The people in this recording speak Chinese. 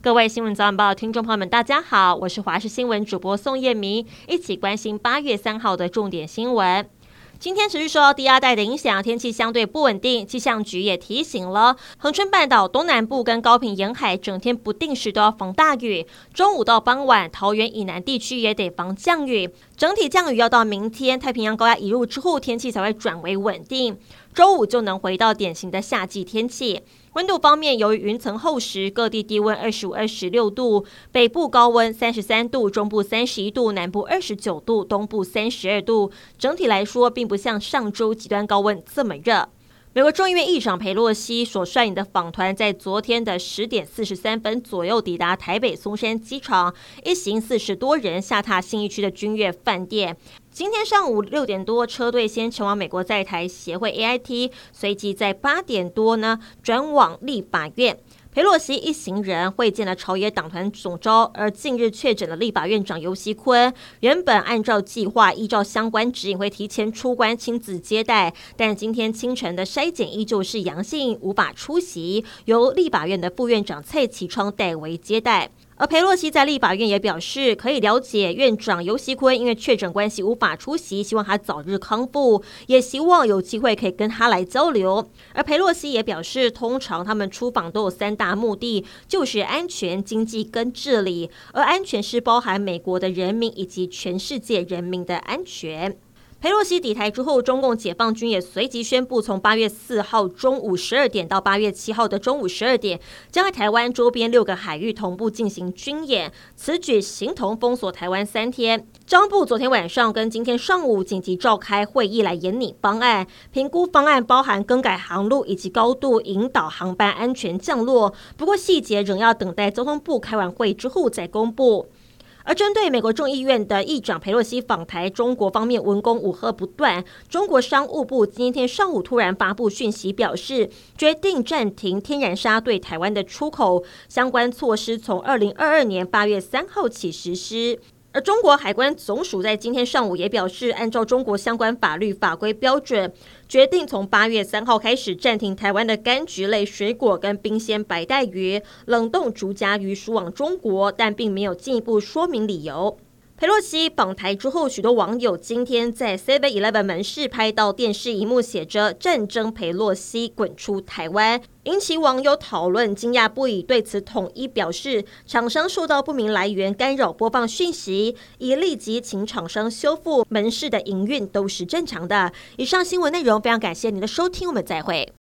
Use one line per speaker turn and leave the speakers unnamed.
各位新闻早晚报的听众朋友们，大家好，我是华视新闻主播宋燕明，一起关心八月三号的重点新闻。今天持续受到低压带的影响，天气相对不稳定。气象局也提醒了，恒春半岛东南部跟高屏沿海整天不定时都要防大雨。中午到傍晚，桃园以南地区也得防降雨。整体降雨要到明天，太平洋高压移入之后，天气才会转为稳定。周五就能回到典型的夏季天气。温度方面，由于云层厚实，各地低温二十五、二十六度，北部高温三十三度，中部三十一度，南部二十九度，东部三十二度。整体来说，并不像上周极端高温这么热。美国众议院议长佩洛西所率领的访团在昨天的十点四十三分左右抵达台北松山机场，一行四十多人下榻新义区的君悦饭店。今天上午六点多，车队先前往美国在台协会 AIT，随即在八点多呢转往立法院。裴洛西一行人会见了朝野党团总召，而近日确诊的立法院长尤锡坤，原本按照计划，依照相关指引会提前出关亲自接待，但今天清晨的筛检依旧是阳性，无法出席，由立法院的副院长蔡其昌代为接待。而裴洛西在立法院也表示，可以了解院长游锡堃因为确诊关系无法出席，希望他早日康复，也希望有机会可以跟他来交流。而裴洛西也表示，通常他们出访都有三大目的，就是安全、经济跟治理，而安全是包含美国的人民以及全世界人民的安全。裴洛西抵台之后，中共解放军也随即宣布，从八月四号中午十二点到八月七号的中午十二点，将在台湾周边六个海域同步进行军演。此举形同封锁台湾三天。交通部昨天晚上跟今天上午紧急召开会议来研拟方案，评估方案包含更改航路以及高度引导航班安全降落。不过细节仍要等待交通部开完会之后再公布。而针对美国众议院的议长佩洛西访台，中国方面文攻武吓不断。中国商务部今天上午突然发布讯息，表示决定暂停天然砂对台湾的出口，相关措施从二零二二年八月三号起实施。中国海关总署在今天上午也表示，按照中国相关法律法规标准，决定从八月三号开始暂停台湾的柑橘类水果跟冰鲜白带鱼、冷冻竹荚鱼输往中国，但并没有进一步说明理由。裴洛西访台之后，许多网友今天在 Seven Eleven 门市拍到电视荧幕写着“战争裴洛西滚出台湾”，引起网友讨论，惊讶不已。对此统一表示，厂商受到不明来源干扰播放讯息，已立即请厂商修复门市的营运，都是正常的。以上新闻内容非常感谢您的收听，我们再会。